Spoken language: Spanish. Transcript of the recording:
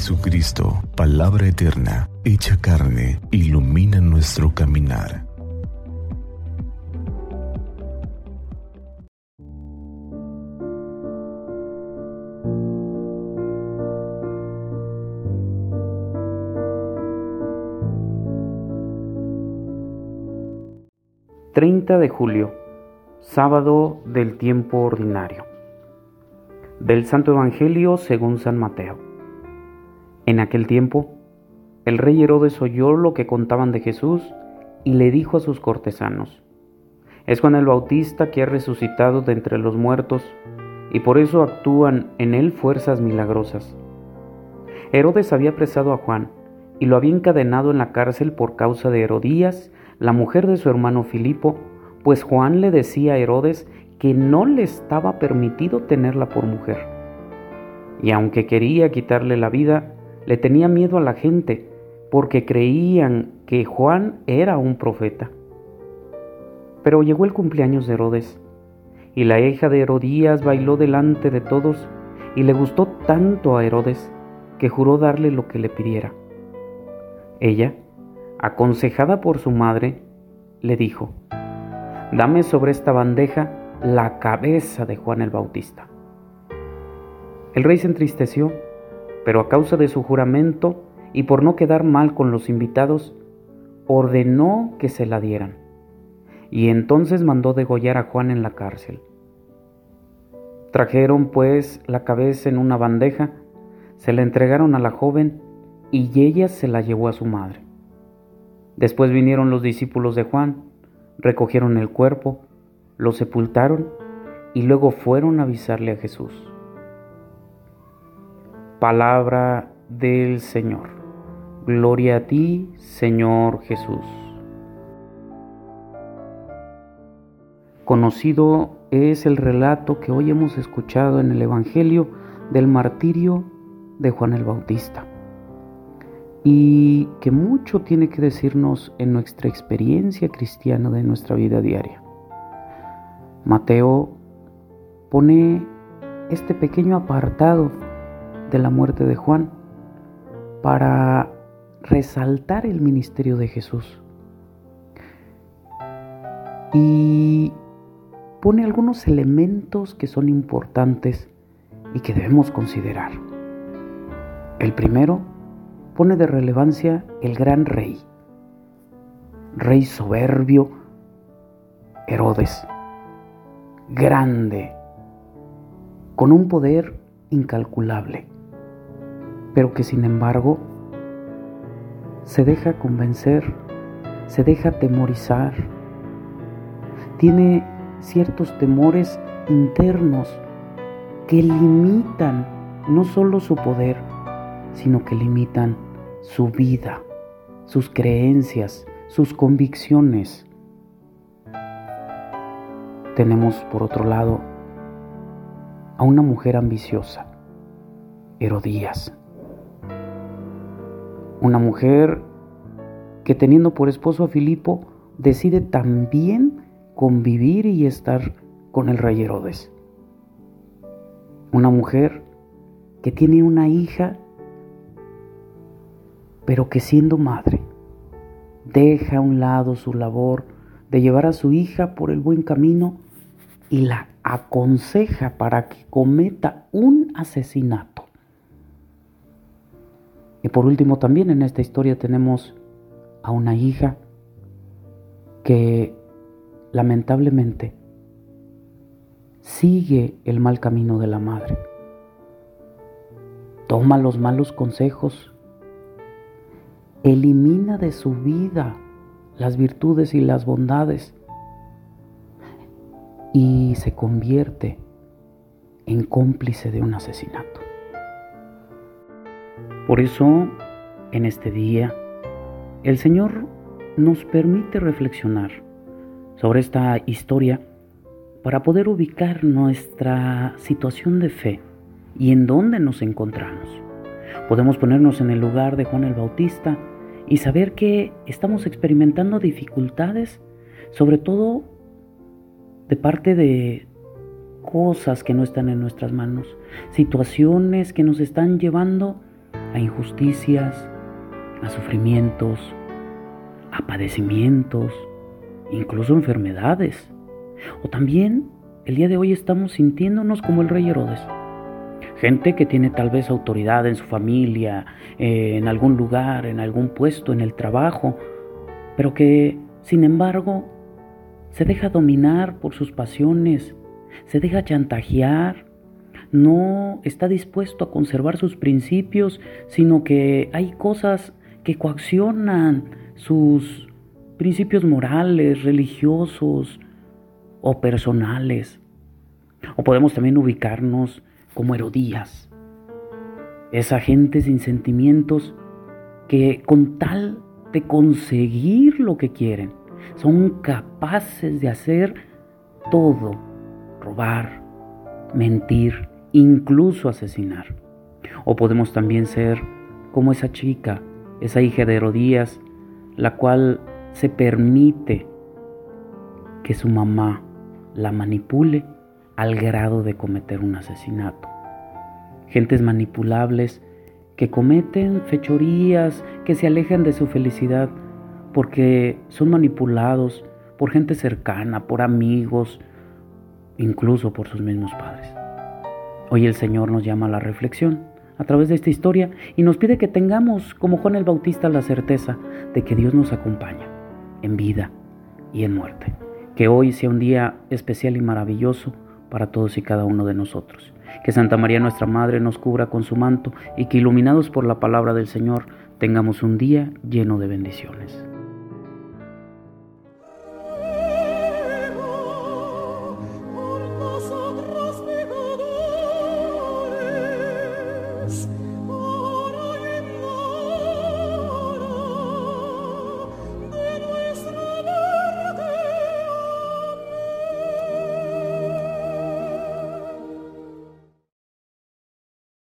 Jesucristo, palabra eterna, hecha carne, ilumina nuestro caminar. ...30 de julio... ...sábado del tiempo ordinario... ...del Santo Evangelio según San Mateo... En aquel tiempo, el rey Herodes oyó lo que contaban de Jesús y le dijo a sus cortesanos, es Juan el Bautista que ha resucitado de entre los muertos y por eso actúan en él fuerzas milagrosas. Herodes había apresado a Juan y lo había encadenado en la cárcel por causa de Herodías, la mujer de su hermano Filipo, pues Juan le decía a Herodes que no le estaba permitido tenerla por mujer. Y aunque quería quitarle la vida, le tenía miedo a la gente porque creían que Juan era un profeta. Pero llegó el cumpleaños de Herodes y la hija de Herodías bailó delante de todos y le gustó tanto a Herodes que juró darle lo que le pidiera. Ella, aconsejada por su madre, le dijo, Dame sobre esta bandeja la cabeza de Juan el Bautista. El rey se entristeció pero a causa de su juramento y por no quedar mal con los invitados, ordenó que se la dieran. Y entonces mandó degollar a Juan en la cárcel. Trajeron pues la cabeza en una bandeja, se la entregaron a la joven y ella se la llevó a su madre. Después vinieron los discípulos de Juan, recogieron el cuerpo, lo sepultaron y luego fueron a avisarle a Jesús. Palabra del Señor. Gloria a ti, Señor Jesús. Conocido es el relato que hoy hemos escuchado en el Evangelio del martirio de Juan el Bautista y que mucho tiene que decirnos en nuestra experiencia cristiana de nuestra vida diaria. Mateo pone este pequeño apartado de la muerte de Juan para resaltar el ministerio de Jesús. Y pone algunos elementos que son importantes y que debemos considerar. El primero pone de relevancia el gran rey, rey soberbio, Herodes, grande, con un poder incalculable pero que sin embargo se deja convencer, se deja temorizar, tiene ciertos temores internos que limitan no solo su poder, sino que limitan su vida, sus creencias, sus convicciones. Tenemos por otro lado a una mujer ambiciosa, Herodías una mujer que teniendo por esposo a Filipo decide también convivir y estar con el rey Herodes. Una mujer que tiene una hija, pero que siendo madre, deja a un lado su labor de llevar a su hija por el buen camino y la aconseja para que cometa un asesinato. Y por último también en esta historia tenemos a una hija que lamentablemente sigue el mal camino de la madre. Toma los malos consejos. Elimina de su vida las virtudes y las bondades. Y se convierte en cómplice de un asesinato. Por eso, en este día, el Señor nos permite reflexionar sobre esta historia para poder ubicar nuestra situación de fe y en dónde nos encontramos. Podemos ponernos en el lugar de Juan el Bautista y saber que estamos experimentando dificultades, sobre todo de parte de cosas que no están en nuestras manos, situaciones que nos están llevando a injusticias, a sufrimientos, a padecimientos, incluso enfermedades. O también el día de hoy estamos sintiéndonos como el rey Herodes. Gente que tiene tal vez autoridad en su familia, eh, en algún lugar, en algún puesto, en el trabajo, pero que, sin embargo, se deja dominar por sus pasiones, se deja chantajear, no está dispuesto a conservar sus principios, sino que hay cosas que coaccionan sus principios morales, religiosos o personales. O podemos también ubicarnos como Herodías, esa gente sin sentimientos que con tal de conseguir lo que quieren, son capaces de hacer todo, robar, mentir, incluso asesinar. O podemos también ser como esa chica, esa hija de Herodías, la cual se permite que su mamá la manipule al grado de cometer un asesinato. Gentes manipulables que cometen fechorías, que se alejan de su felicidad porque son manipulados por gente cercana, por amigos, incluso por sus mismos padres. Hoy el Señor nos llama a la reflexión a través de esta historia y nos pide que tengamos, como Juan el Bautista, la certeza de que Dios nos acompaña en vida y en muerte. Que hoy sea un día especial y maravilloso para todos y cada uno de nosotros. Que Santa María nuestra Madre nos cubra con su manto y que iluminados por la palabra del Señor tengamos un día lleno de bendiciones.